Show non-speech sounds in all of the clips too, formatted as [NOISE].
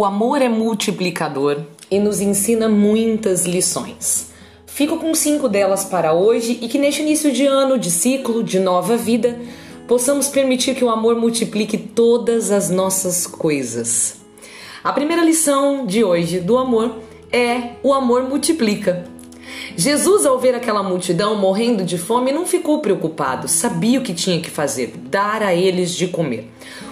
O amor é multiplicador e nos ensina muitas lições. Fico com cinco delas para hoje e que neste início de ano, de ciclo, de nova vida, possamos permitir que o amor multiplique todas as nossas coisas. A primeira lição de hoje do amor é o amor multiplica. Jesus, ao ver aquela multidão morrendo de fome, não ficou preocupado, sabia o que tinha que fazer: dar a eles de comer.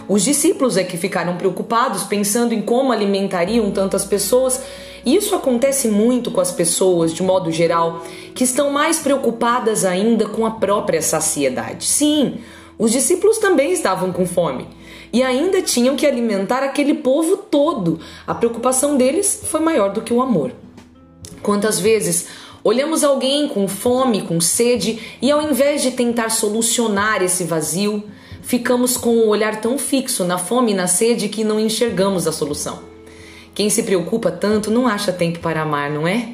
Os discípulos é que ficaram preocupados, pensando em como alimentariam tantas pessoas. E isso acontece muito com as pessoas, de modo geral, que estão mais preocupadas ainda com a própria saciedade. Sim, os discípulos também estavam com fome e ainda tinham que alimentar aquele povo todo. A preocupação deles foi maior do que o amor. Quantas vezes olhamos alguém com fome, com sede e ao invés de tentar solucionar esse vazio, ficamos com o olhar tão fixo na fome e na sede que não enxergamos a solução. Quem se preocupa tanto não acha tempo para amar, não é?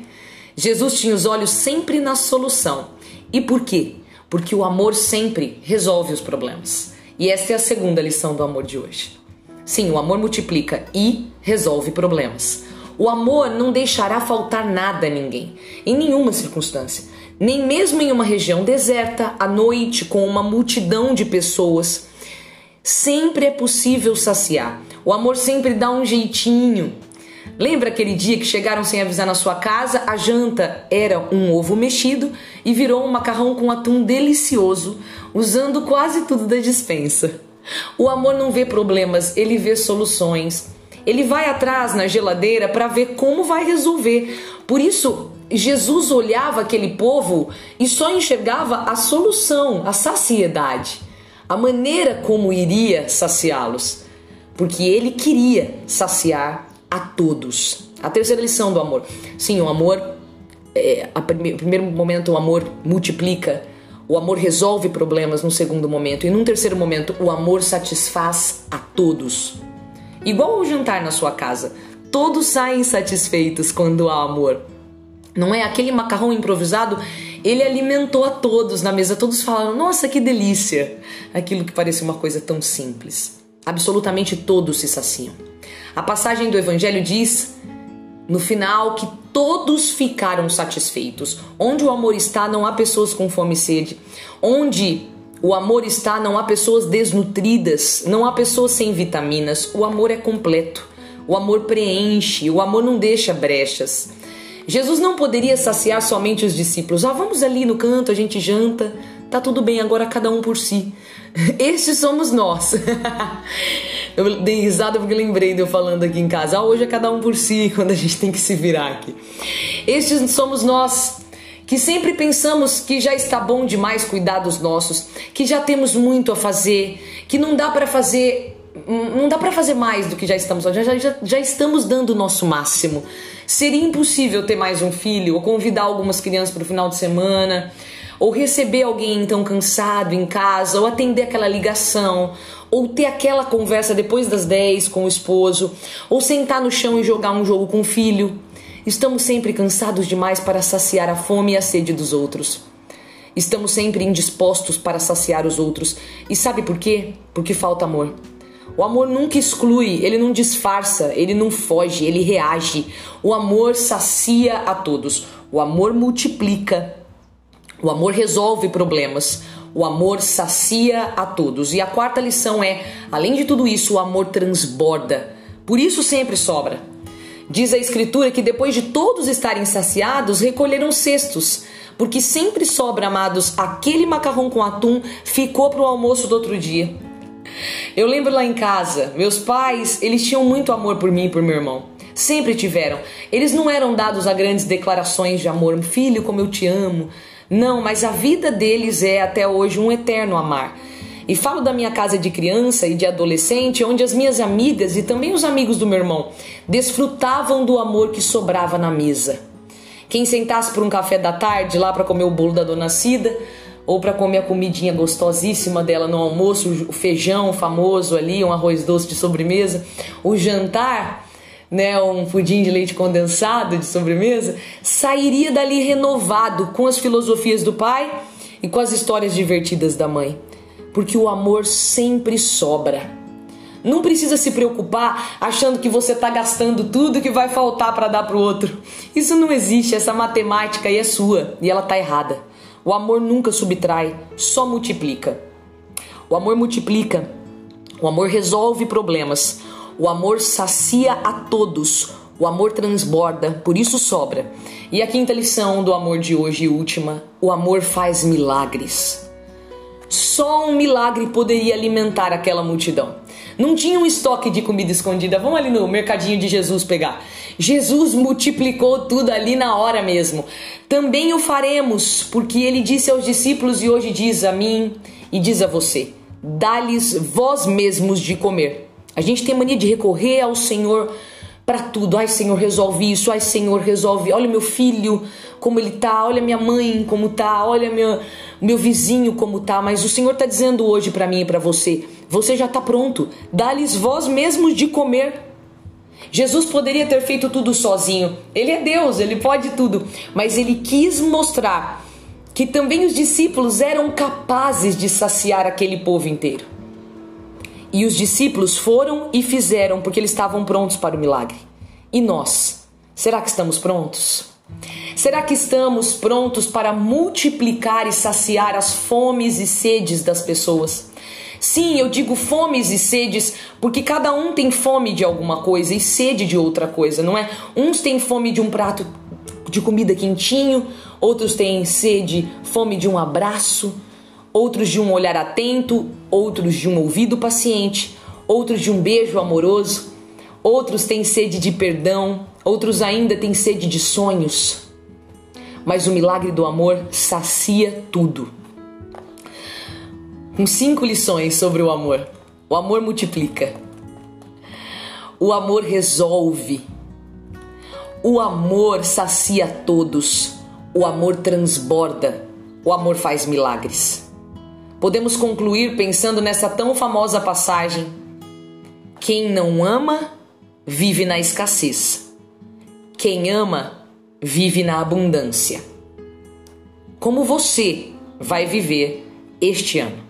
Jesus tinha os olhos sempre na solução. E por quê? Porque o amor sempre resolve os problemas. E esta é a segunda lição do amor de hoje. Sim, o amor multiplica e resolve problemas. O amor não deixará faltar nada a ninguém, em nenhuma circunstância, nem mesmo em uma região deserta, à noite, com uma multidão de pessoas. Sempre é possível saciar. O amor sempre dá um jeitinho. Lembra aquele dia que chegaram sem avisar na sua casa? A janta era um ovo mexido e virou um macarrão com atum delicioso, usando quase tudo da dispensa. O amor não vê problemas, ele vê soluções. Ele vai atrás na geladeira para ver como vai resolver. Por isso, Jesus olhava aquele povo e só enxergava a solução, a saciedade, a maneira como iria saciá-los, porque ele queria saciar a todos. A terceira lição do amor. Sim, o amor, é, a prime, primeiro momento, o amor multiplica, o amor resolve problemas no segundo momento, e num terceiro momento, o amor satisfaz a todos. Igual o jantar na sua casa. Todos saem satisfeitos quando há amor. Não é aquele macarrão improvisado, ele alimentou a todos na mesa, todos falaram: "Nossa, que delícia!". Aquilo que parecia uma coisa tão simples. Absolutamente todos se saciam. A passagem do evangelho diz no final que todos ficaram satisfeitos. Onde o amor está, não há pessoas com fome e sede. Onde o amor está, não há pessoas desnutridas, não há pessoas sem vitaminas. O amor é completo. O amor preenche, o amor não deixa brechas. Jesus não poderia saciar somente os discípulos. Ah, vamos ali no canto, a gente janta, tá tudo bem, agora cada um por si. [LAUGHS] Estes somos nós. [LAUGHS] eu dei risada porque lembrei de eu falando aqui em casa. Ah, hoje é cada um por si, [LAUGHS] quando a gente tem que se virar aqui. Estes somos nós que sempre pensamos que já está bom demais cuidar dos nossos, que já temos muito a fazer, que não dá para fazer não dá para fazer mais do que já estamos já, já, já estamos dando o nosso máximo. Seria impossível ter mais um filho ou convidar algumas crianças para o final de semana ou receber alguém então cansado em casa, ou atender aquela ligação, ou ter aquela conversa depois das 10 com o esposo, ou sentar no chão e jogar um jogo com o filho. Estamos sempre cansados demais para saciar a fome e a sede dos outros. Estamos sempre indispostos para saciar os outros. E sabe por quê? Porque falta amor. O amor nunca exclui, ele não disfarça, ele não foge, ele reage. O amor sacia a todos. O amor multiplica. O amor resolve problemas. O amor sacia a todos. E a quarta lição é: além de tudo isso, o amor transborda. Por isso sempre sobra. Diz a Escritura que depois de todos estarem saciados, recolheram cestos, porque sempre sobra, amados, aquele macarrão com atum ficou para o almoço do outro dia. Eu lembro lá em casa, meus pais, eles tinham muito amor por mim e por meu irmão. Sempre tiveram. Eles não eram dados a grandes declarações de amor, filho, como eu te amo. Não, mas a vida deles é até hoje um eterno amar. E falo da minha casa de criança e de adolescente, onde as minhas amigas e também os amigos do meu irmão desfrutavam do amor que sobrava na mesa. Quem sentasse por um café da tarde lá para comer o bolo da dona Cida, ou para comer a comidinha gostosíssima dela no almoço, o feijão famoso ali, um arroz doce de sobremesa, o jantar, né, um pudim de leite condensado de sobremesa, sairia dali renovado com as filosofias do pai e com as histórias divertidas da mãe porque o amor sempre sobra. Não precisa se preocupar achando que você está gastando tudo que vai faltar para dar para o outro. Isso não existe, essa matemática aí é sua e ela está errada. O amor nunca subtrai, só multiplica. O amor multiplica, o amor resolve problemas, o amor sacia a todos, o amor transborda, por isso sobra. E a quinta lição do amor de hoje e última: o amor faz milagres. Só um milagre poderia alimentar aquela multidão. Não tinha um estoque de comida escondida. Vamos ali no mercadinho de Jesus pegar. Jesus multiplicou tudo ali na hora mesmo. Também o faremos, porque ele disse aos discípulos e hoje diz a mim e diz a você: dá-lhes vós mesmos de comer. A gente tem mania de recorrer ao Senhor para tudo. Ai, Senhor, resolve isso. Ai, Senhor, resolve. Olha meu filho como ele tá. Olha minha mãe como tá. Olha meu meu vizinho como tá. Mas o Senhor está dizendo hoje para mim e para você: você já está pronto. Dá-lhes vós mesmos de comer. Jesus poderia ter feito tudo sozinho. Ele é Deus, ele pode tudo. Mas ele quis mostrar que também os discípulos eram capazes de saciar aquele povo inteiro. E os discípulos foram e fizeram porque eles estavam prontos para o milagre. E nós? Será que estamos prontos? Será que estamos prontos para multiplicar e saciar as fomes e sedes das pessoas? Sim, eu digo fomes e sedes porque cada um tem fome de alguma coisa e sede de outra coisa, não é? Uns têm fome de um prato de comida quentinho, outros têm sede, fome de um abraço, outros de um olhar atento, outros de um ouvido paciente, outros de um beijo amoroso, outros têm sede de perdão, outros ainda têm sede de sonhos. Mas o milagre do amor sacia tudo. Com cinco lições sobre o amor. O amor multiplica. O amor resolve. O amor sacia todos. O amor transborda. O amor faz milagres. Podemos concluir pensando nessa tão famosa passagem: quem não ama, vive na escassez. Quem ama, vive na abundância. Como você vai viver este ano?